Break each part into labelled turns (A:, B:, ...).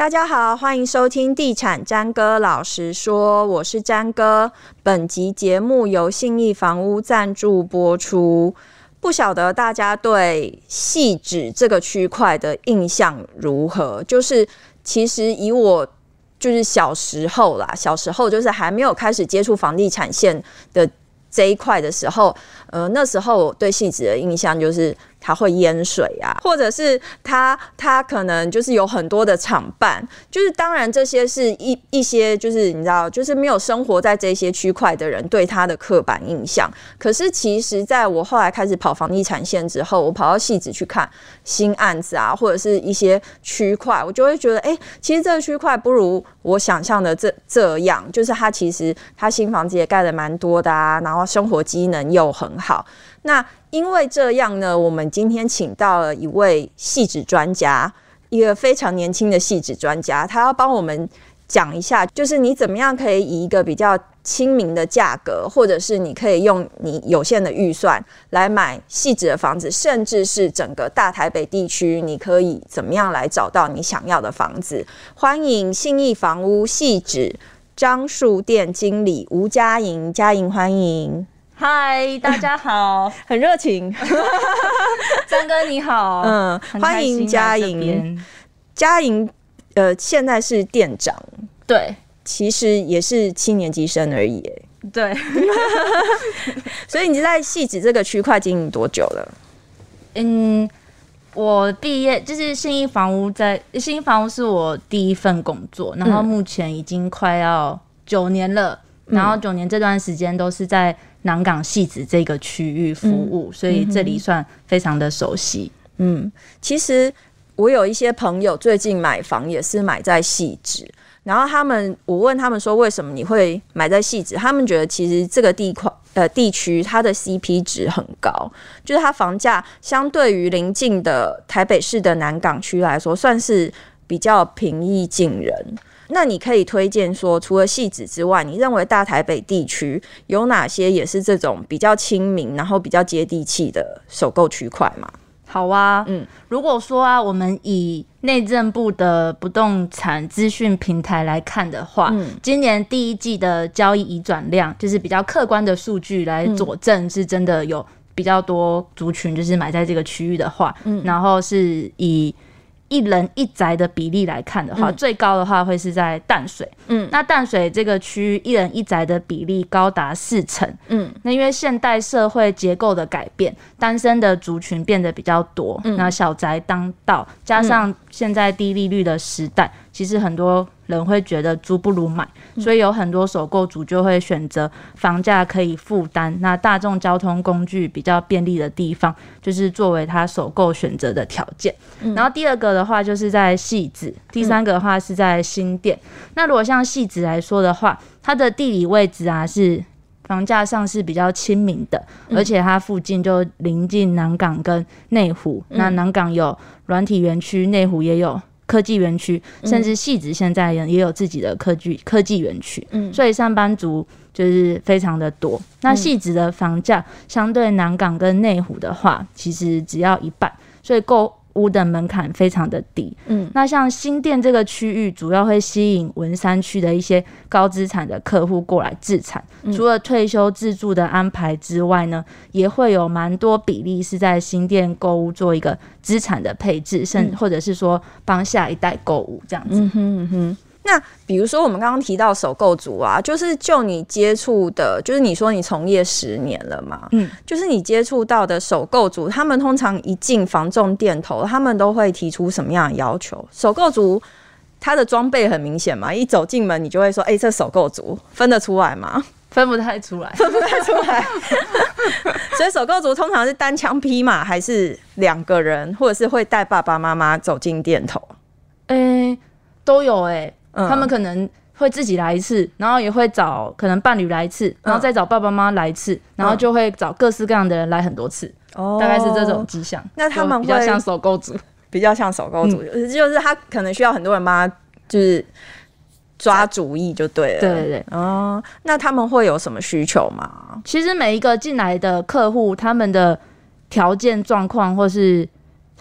A: 大家好，欢迎收听《地产詹哥老实说》，我是詹哥。本集节目由信义房屋赞助播出。不晓得大家对汐止这个区块的印象如何？就是其实以我就是小时候啦，小时候就是还没有开始接触房地产线的这一块的时候，呃，那时候我对汐止的印象就是。它会淹水啊，或者是它它可能就是有很多的厂办，就是当然这些是一一些就是你知道，就是没有生活在这些区块的人对它的刻板印象。可是其实在我后来开始跑房地产线之后，我跑到汐止去看新案子啊，或者是一些区块，我就会觉得，哎、其实这个区块不如我想象的这这样，就是它其实它新房子也盖得蛮多的啊，然后生活机能又很好。那因为这样呢，我们今天请到了一位汐止专家，一个非常年轻的汐止专家，他要帮我们讲一下，就是你怎么样可以以一个比较亲民的价格，或者是你可以用你有限的预算来买汐止的房子，甚至是整个大台北地区，你可以怎么样来找到你想要的房子？欢迎信义房屋汐止樟树店经理吴佳莹，佳莹欢迎。
B: 嗨，大家好，
A: 很热情。
B: 三哥你好，
A: 嗯，欢迎佳莹。佳莹，呃，现在是店长，
B: 对，
A: 其实也是七年级生而已，
B: 对。
A: 所以你在汐止这个区块经营多久了？
B: 嗯，我毕业就是新一房屋，在新一房屋是我第一份工作，然后目前已经快要九年了，嗯、然后九年这段时间都是在。南港戏子这个区域服务，嗯，所以这里算非常的熟悉。
A: 嗯，其实我有一些朋友最近买房也是买在汐止，然后他们我问他们说，为什么你会买在汐止？他们觉得其实这个地块呃地区它的 CP 值很高，就是它房价相对于邻近的台北市的南港区来说，算是比较平易近人。那你可以推荐说，除了戏子之外，你认为大台北地区有哪些也是这种比较亲民，然后比较接地气的首购区块吗？
B: 好啊，嗯，如果说啊，我们以内政部的不动产资讯平台来看的话，嗯，今年第一季的交易移转量，就是比较客观的数据来佐证，是真的有比较多族群就是买在这个区域的话，嗯，然后是以。一人一宅的比例来看的话，嗯、最高的话会是在淡水。嗯，那淡水这个区域一人一宅的比例高达四成。嗯，那因为现代社会结构的改变，单身的族群变得比较多。嗯，那小宅当道，加上现在低利率的时代，其实很多。人会觉得租不如买，所以有很多首购族就会选择房价可以负担、那大众交通工具比较便利的地方，就是作为他首购选择的条件。然后第二个的话就是在汐止，第三个的话是在新店。那如果像汐止来说的话，它的地理位置啊是房价上是比较亲民的，而且它附近就临近南港跟内湖。那南港有软体园区，内湖也有。科技园区，甚至戏子现在也也有自己的科技科技园区，嗯，所以上班族就是非常的多。那戏子的房价相对南港跟内湖的话，其实只要一半，所以够。屋的门槛非常的低，嗯，那像新店这个区域，主要会吸引文山区的一些高资产的客户过来置产，嗯，除了退休自住的安排之外呢，也会有蛮多比例是在新店购物做一个资产的配置，甚或者是说帮下一代购物这样子。嗯
A: 哼嗯哼。那比如说，我们刚刚提到首购族啊，就是就你接触的，就是你说你从业十年了嘛，嗯，就是你接触到的首购族，他们通常一进房仲店头，他们都会提出什么样的要求？首购族他的装备很明显嘛，一走进门你就会说，哎、欸，这首购族分得出来吗？
B: 分不太出来，
A: 分不太出来。所以首购族通常是单枪匹马，还是两个人，或者是会带爸爸妈妈走进店头？
B: 哎、欸，都有哎、欸。嗯、他们可能会自己来一次，然后也会找可能伴侣来一次，然后再找爸爸妈妈来一次，嗯，然后就会找各式各样的人来很多次，哦、大概是这种迹象。
A: 那他们
B: 比较像手购族，
A: 比较像手购族，就是他可能需要很多人帮他，就是抓主意就对了。
B: 对对对，
A: 哦，那他们会有什么需求吗？
B: 其实每一个进来的客户，他们的条件状况或是。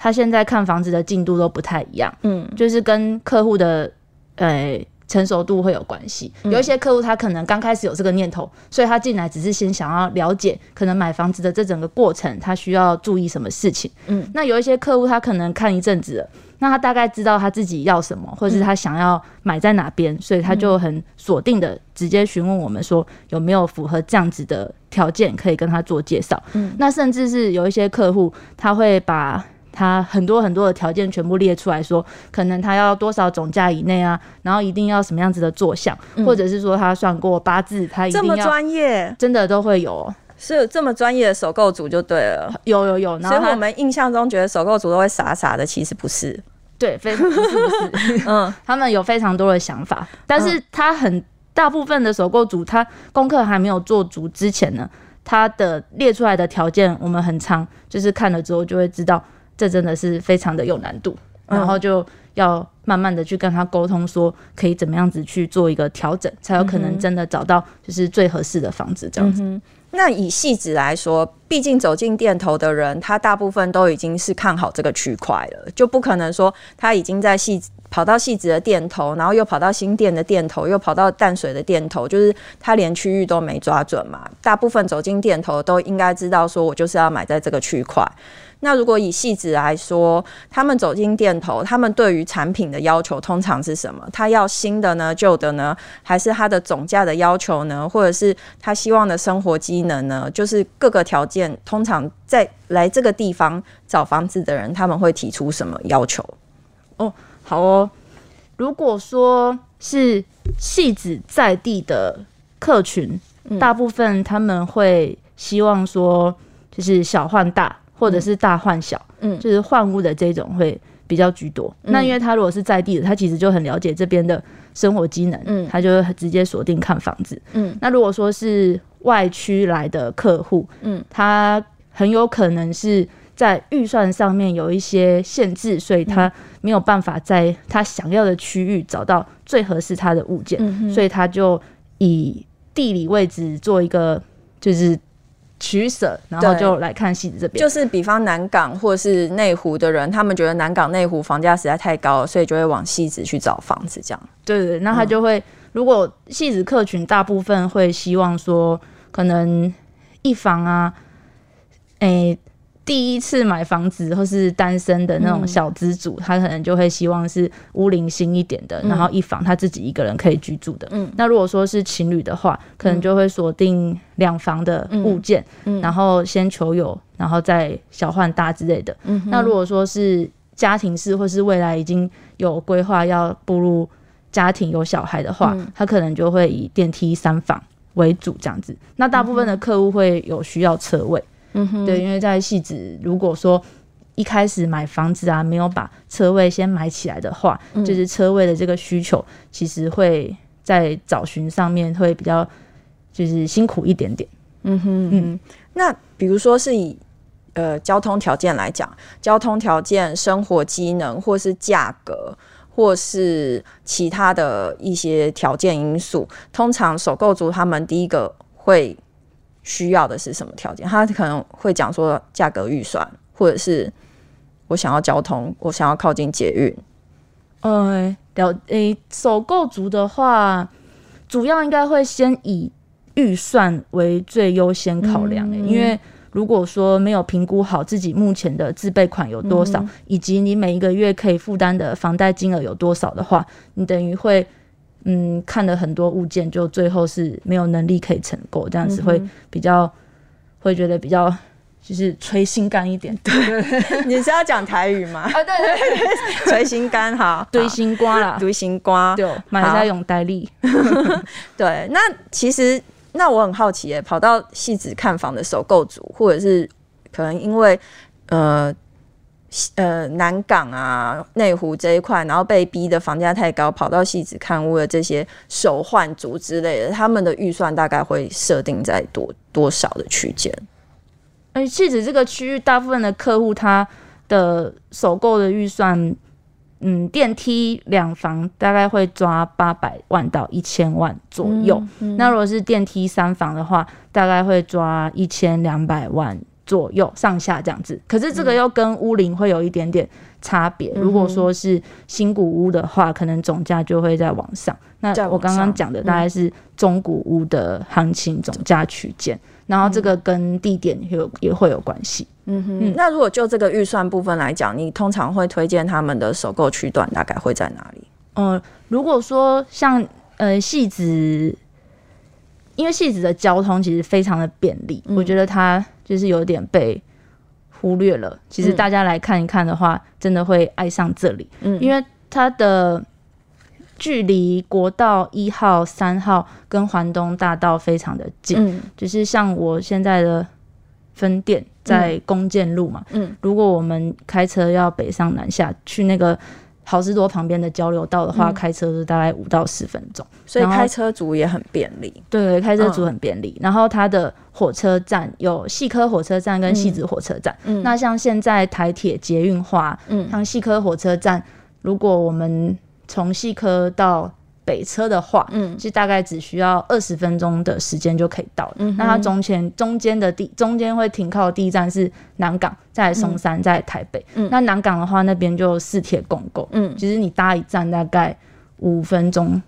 B: 他现在看房子的进度都不太一样，嗯，就是跟客户的呃成熟度会有关系。有一些客户他可能刚开始有这个念头，所以他进来只是先想要了解可能买房子的这整个过程，他需要注意什么事情。嗯，那有一些客户他可能看一阵子了，那他大概知道他自己要什么，或者是他想要买在哪边，所以他就很锁定的直接询问我们说有没有符合这样子的条件，可以跟他做介绍。嗯，那甚至是有一些客户他会把他很多很多的条件全部列出来说，可能他要多少总价以内啊，然后一定要什么样子的坐向，嗯、或者是说他算过八字，他一定要这么专业，真的都会有、喔，
A: 是这么专业的首购组就对了，
B: 有有有。然后
A: 所以我们印象中觉得首购组都会傻傻的，其实不是，
B: 对，非常不是不是，嗯，他们有非常多的想法，但是他很大部分的首购组，他功课还没有做足之前呢，他的列出来的条件，我们很常就是看了之后就会知道。这真的是非常的有难度，然后就要慢慢的去跟他沟通，说可以怎么样子去做一个调整，才有可能真的找到就是最合适的房子这样子。
A: 嗯、那以戏子来说，毕竟走进店头的人，他大部分都已经是看好这个区块了，就不可能说他已经在细跑到细子的店头，然后又跑到新店的店头，又跑到淡水的店头，就是他连区域都没抓准嘛。大部分走进店头都应该知道，说我就是要买在这个区块。那如果以细子来说，他们走进店头，他们对于产品的要求通常是什么？他要新的呢，旧的呢，还是他的总价的要求呢？或者是他希望的生活机能呢？就是各个条件，通常在来这个地方找房子的人，他们会提出什么要求？
B: 哦，好哦。如果说是戏子在地的客群，嗯，大部分他们会希望说，就是小换大。或者是大换小，嗯，就是换屋的这种会比较居多。嗯、那因为他如果是在地的，他其实就很了解这边的生活机能，嗯，他就直接锁定看房子，嗯。那如果说是外区来的客户，嗯，他很有可能是在预算上面有一些限制，所以他没有办法在他想要的区域找到最合适他的物件，嗯，所以他就以地理位置做一个就是。取舍，然后就来看戏子这边。
A: 就是比方南港或是内湖的人，他们觉得南港内湖房价实在太高了，所以就会往戏子去找房子。这样，
B: 对对对，那他就会，嗯、如果戏子客群大部分会希望说，可能一房啊，诶、欸。第一次买房子或是单身的那种小资主，嗯，他可能就会希望是屋龄新一点的，嗯，然后一房他自己一个人可以居住的。嗯，那如果说是情侣的话，可能就会锁定两房的物件，嗯，然后先求有，然后再小换大之类的。嗯，那如果说是家庭式或是未来已经有规划要步入家庭有小孩的话，嗯，他可能就会以电梯三房为主这样子。那大部分的客户会有需要车位。嗯哼，对，因为在戏子，如果说一开始买房子啊，没有把车位先买起来的话，嗯，就是车位的这个需求，其实会在找寻上面会比较就是辛苦一点点。嗯哼嗯，
A: 那比如说是以呃交通条件来讲，交通条件、生活机能，或是价格，或是其他的一些条件因素，通常首购族他们第一个会。需要的是什么条件？他可能会讲说价格预算，或者是我想要交通，我想要靠近捷运。
B: 嗯，了，诶，首购族的话，主要应该会先以预算为最优先考量。因为如果说没有评估好自己目前的自备款有多少，嗯、以及你每一个月可以负担的房贷金额有多少的话，你等于会。嗯，看了很多物件，就最后是没有能力可以成购，这样子会比较、嗯、会觉得比较就是捶心肝一点。对，
A: 你是要讲台语吗？啊，对对对，捶心肝哈，
B: 堆心瓜啦，
A: 堆心瓜，
B: 对，买下永代利。
A: 对，那其实那我很好奇耶，跑到戏子看房的首购族，或者是可能因为呃。呃，南港啊，内湖这一块，然后被逼的房价太高，跑到戏子看屋的这些首换族之类的，他们的预算大概会设定在多多少的区间？
B: 而戏子这个区域，大部分的客户他的首购的预算，嗯，电梯两房大概会抓八百万到一千万左右，嗯嗯。那如果是电梯三房的话，大概会抓一千两百万。左右上下这样子。可是这个又跟屋龄会有一点点差别。嗯、如果说是新古屋的话，可能总价就会在往上。那我刚刚讲的大概是中古屋的行情总价区间，嗯、然后这个跟地点有也会有关系。
A: 嗯哼，嗯，那如果就这个预算部分来讲，你通常会推荐他们的首购区段大概会在哪里？
B: 嗯、呃，如果说像呃戏子，因为戏子的交通其实非常的便利，嗯、我觉得它就是有点被忽略了。其实大家来看一看的话，嗯、真的会爱上这里，嗯，因为它的。距离国道一号、三号跟环东大道非常的近，嗯，就是像我现在的分店在弓箭路嘛，嗯，如果我们开车要北上南下去那个好事多旁边的交流道的话，嗯、开车是大概五到十分钟，
A: 所以开车族也很便利。
B: 对，开车族很便利。嗯、然后它的火车站有细科火车站跟汐止火车站，嗯，那像现在台铁捷运化，嗯，像细科火车站，如果我们从细科到北车的话，嗯，其实大概只需要二十分钟的时间就可以到了。嗯，那它中间中间的地中间会停靠的第一站是南港，在松山，在台北。嗯，那南港的话，那边就四铁共构。嗯，其实你搭一站大概五分钟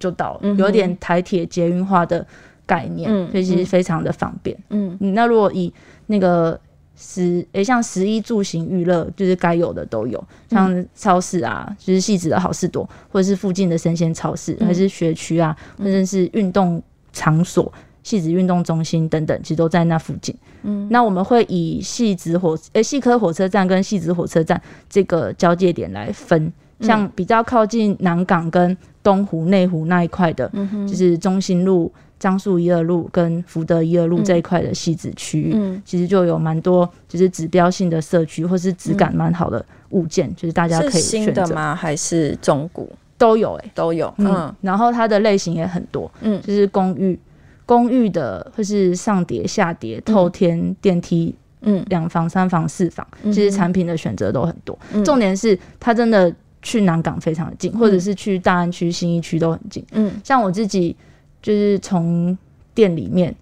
B: 就到了，嗯、有点台铁捷运化的概念，嗯、所以其实非常的方便。嗯，那如果以那个。十诶、欸，像食衣住行娱乐，就是该有的都有，像超市啊，嗯、就是细致的好事多，或者是附近的生鲜超市，嗯、还是学区啊，或者是运动场所，戏子运动中心等等，其实都在那附近。嗯，那我们会以汐止火诶，细科火车站跟汐止火车站这个交界点来分，像比较靠近南港跟东湖、内湖那一块的，嗯、就是中心路。樟树一二路跟福德一二路这一块的汐止区域，嗯、其实就有蛮多就是指标性的社区，或是质感蛮好的物件，嗯、就是大家可以选择。是
A: 新的吗？还是中古？
B: 都有哎、欸，
A: 都有。嗯，
B: 嗯，然后它的类型也很多，嗯，就是公寓、公寓的或是上叠、下叠、透天电梯，嗯，两房、三房、四房，嗯、其实产品的选择都很多。嗯、重点是它真的去南港非常的近，嗯、或者是去大安区、新一区都很近。嗯，像我自己。就是从店里面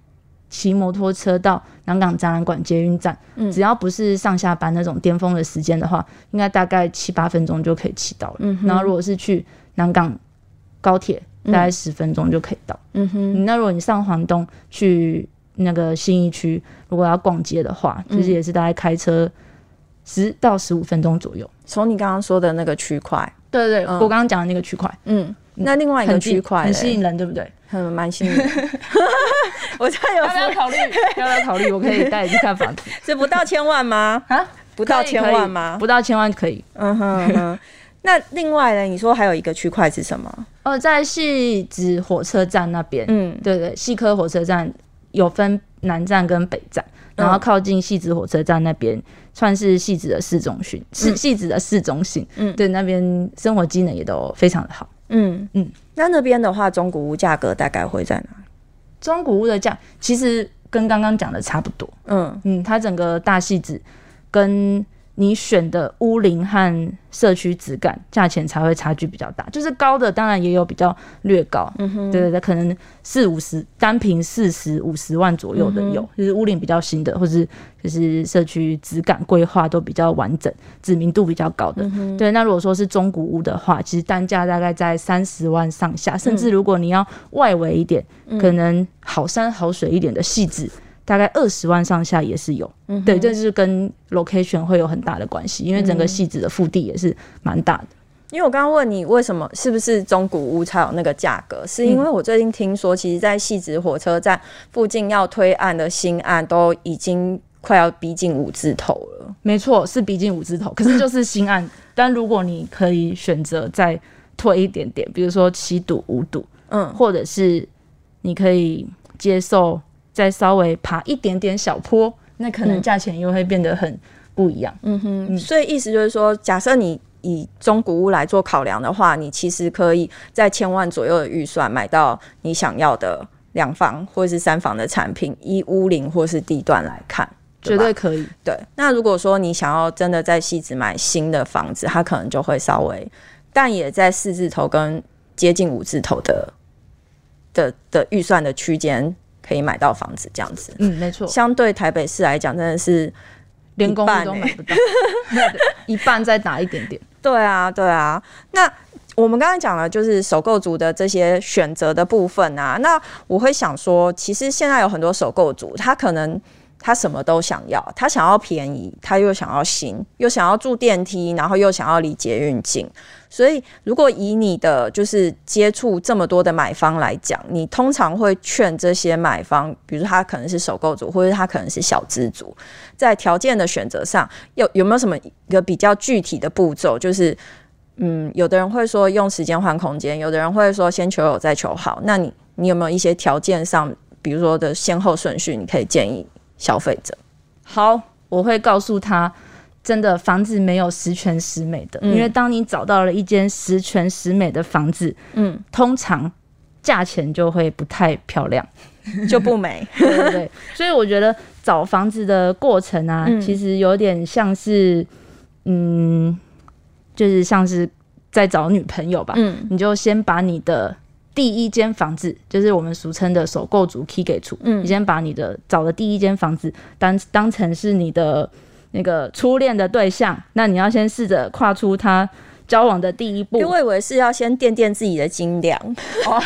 B: 骑摩托车到南港展览馆捷运站，嗯、只要不是上下班那种巅峰的时间的话，应该大概七八分钟就可以骑到了。嗯、然后如果是去南港高铁，大概十分钟就可以到。嗯哼，那如果你上环东去那个信义区，如果要逛街的话，其实、嗯、也是大概开车十到十五分钟左右。
A: 从你刚刚说的那个区块，
B: 对对对，嗯、我刚刚讲的那个区块，嗯。
A: 那另外一个区块
B: 很吸引人，对不对？
A: 很蛮吸引人。我这有
B: 要不要考虑？要不要考虑？我可以带你去看房子。
A: 这不到千万吗？啊，不到千万吗？
B: 不到千万可以。
A: 嗯哼。那另外呢？你说还有一个区块是什么？
B: 哦，在戏子火车站那边。嗯，对对，细科火车站有分南站跟北站，然后靠近戏子火车站那边，算是戏子的市中心，是戏子的市中心。嗯，对，那边生活机能也都非常的好。
A: 嗯嗯，那那边的话，中古屋价格大概会在哪？
B: 中古屋的价其实跟刚刚讲的差不多。嗯嗯，它整个大戏子跟。你选的屋龄和社区质感，价钱才会差距比较大。就是高的，当然也有比较略高，嗯哼，对对对，可能四五十单平四十五十万左右的有，嗯、就是屋龄比较新的，或是就是社区质感规划都比较完整，知名度比较高的。嗯、对，那如果说是中古屋的话，其实单价大概在三十万上下，甚至如果你要外围一点，嗯、可能好山好水一点的汐止。大概二十万上下也是有，嗯、对，这就是跟 location 会有很大的关系，因为整个汐止的腹地也是蛮大的。
A: 因为我刚刚问你为什么是不是中古屋才有那个价格，是因为我最近听说，其实，在汐止火车站附近要推案的新案都已经快要逼近五字头了。
B: 没错，是逼近五字头，可是就是新案。但如果你可以选择再推一点点，比如说七堵、五堵，嗯，或者是你可以接受。再稍微爬一点点小坡，那可能价钱又会变得很不一样。嗯哼，
A: 嗯，所以意思就是说，假设你以中古屋来做考量的话，你其实可以在千万左右的预算买到你想要的两房或是三房的产品，依屋龄或是地段来看，
B: 对绝对可以。
A: 对，那如果说你想要真的在汐止买新的房子，它可能就会稍微，但也在四字头跟接近五字头的的的预算的区间。可以买到房子这样子。
B: 嗯，没错。
A: 相对台北市来讲，真的是
B: 连公寓都买不到，一半再打一点点。
A: 对啊，对啊。那我们刚才讲了，就是首购族的这些选择的部分啊。那我会想说，其实现在有很多首购族，他可能。他什么都想要，他想要便宜，他又想要新，又想要住电梯，然后又想要离捷运近。所以，如果以你的就是接触这么多的买方来讲，你通常会劝这些买方，比如他可能是首购族，或者他可能是小资族，在条件的选择上，有有没有什么一个比较具体的步骤？就是，嗯，有的人会说用时间换空间，有的人会说先求有再求好。那你你有没有一些条件上，比如说的先后顺序，你可以建议？消费者，
B: 好，我会告诉他，真的房子没有十全十美的，嗯、因为当你找到了一间十全十美的房子，嗯，通常价钱就会不太漂亮，
A: 就不美，
B: 对对对。所以我觉得找房子的过程啊，嗯、其实有点像是，嗯，就是像是在找女朋友吧，嗯，你就先把你的。第一间房子就是我们俗称的首购族 key 给出，嗯，你先把你的找的第一间房子当当成是你的那个初恋的对象，那你要先试着跨出他交往的第一步。
A: 我以为是要先垫垫自己的斤两，哦，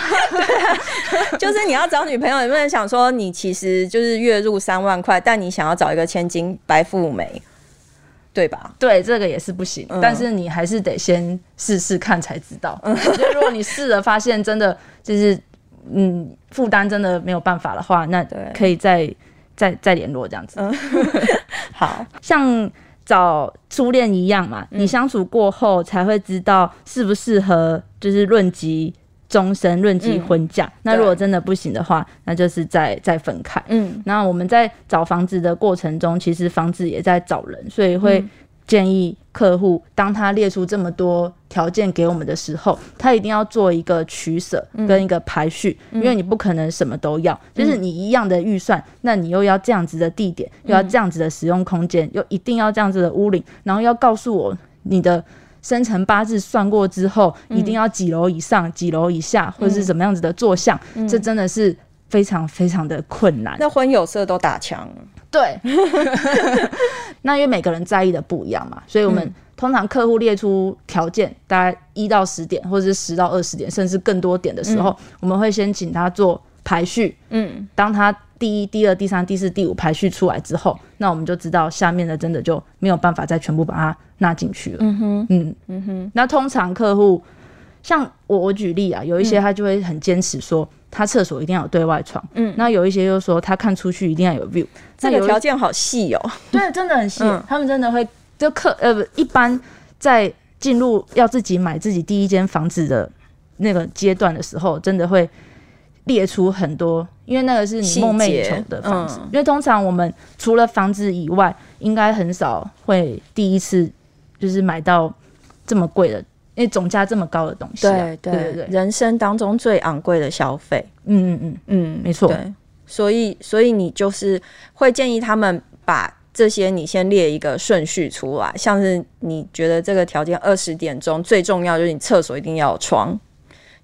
A: 就是你要找女朋友，有没有人想说你其实就是月入三万块，但你想要找一个千金白富美？对吧？
B: 对，这个也是不行，嗯、但是你还是得先试试看才知道。我觉得如果你试了发现真的就是嗯负担真的没有办法的话，那可以再再再联络这样子。嗯、
A: 好
B: 像找初恋一样嘛，你相处过后才会知道适不适合，就是论及。终身论及婚嫁，嗯、那如果真的不行的话，那就是再再分开。嗯，那我们在找房子的过程中，其实房子也在找人，所以会建议客户，当他列出这么多条件给我们的时候，他一定要做一个取舍跟一个排序，嗯、因为你不可能什么都要，嗯、就是你一样的预算，那你又要这样子的地点，又要这样子的使用空间，又一定要这样子的屋龄，然后要告诉我你的。生辰八字算过之后，一定要几楼以上、嗯、几楼以下，或者是怎么样子的坐向，嗯、这真的是非常非常的困难。
A: 那婚有色都打枪，
B: 对。那因为每个人在意的不一样嘛，所以我们通常客户列出条件，大概一到十点，或者是十到二十点，甚至更多点的时候，嗯、我们会先请他做排序。嗯，当他。第一、第二、第三、第四、第五排序出来之后，那我们就知道下面的真的就没有办法再全部把它纳进去了。嗯哼，嗯嗯哼。那通常客户像我，我举例啊，有一些他就会很坚持说，他厕所一定要有对外窗。嗯，那有一些又说他看出去一定要有 view。
A: 这个条件好细哦。
B: 对，真的很细。嗯、他们真的会就客呃，一般在进入要自己买自己第一间房子的那个阶段的时候，真的会。列出很多，因为那个是你梦寐以求的房子。嗯、因为通常我们除了房子以外，应该很少会第一次就是买到这么贵的，因为总价这么高的东西、啊。对对对对，
A: 人生当中最昂贵的消费。
B: 嗯嗯嗯嗯，没错。
A: 对，所以所以你就是会建议他们把这些你先列一个顺序出来，像是你觉得这个条件二十点钟最重要就是你厕所一定要有窗，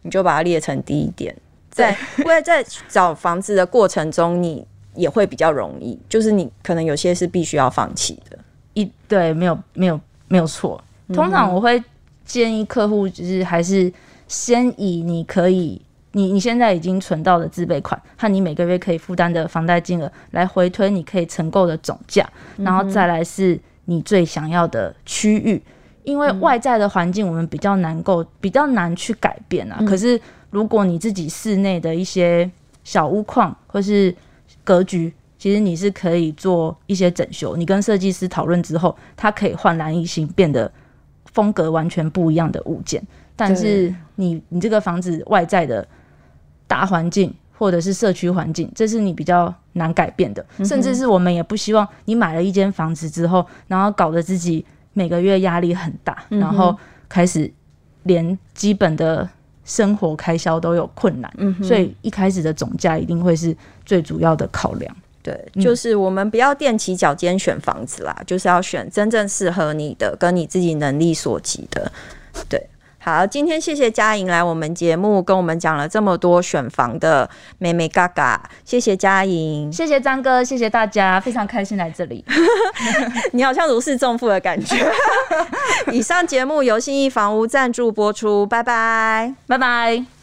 A: 你就把它列成第一点。在，因为在找房子的过程中，你也会比较容易，就是你可能有些是必须要放弃的。
B: 一对，没有，没有，没有错。通常我会建议客户，就是还是先以你可以，你你现在已经存到的自备款和你每个月可以负担的房贷金额来回推你可以承购的总价，然后再来是你最想要的区域，因为外在的环境我们比较难够，比较难去改变啊。可是。如果你自己室内的一些小屋况或是格局，其实你是可以做一些整修。你跟设计师讨论之后，它可以焕然一新，变得风格完全不一样的物件。但是你你这个房子外在的大环境或者是社区环境，这是你比较难改变的。甚至是我们也不希望你买了一间房子之后，然后搞得自己每个月压力很大，然后开始连基本的。生活开销都有困难，嗯，所以一开始的总价一定会是最主要的考量。
A: 对，就是我们不要踮起脚尖选房子啦，就是要选真正适合你的，跟你自己能力所及的。对，好，今天谢谢佳莹来我们节目，跟我们讲了这么多选房的美美嘎嘎，谢谢佳莹，
B: 谢谢张哥，谢谢大家，非常开心来这里。
A: 你好像如释重负的感觉。以上节目由信义房屋赞助播出，拜拜，
B: 拜拜。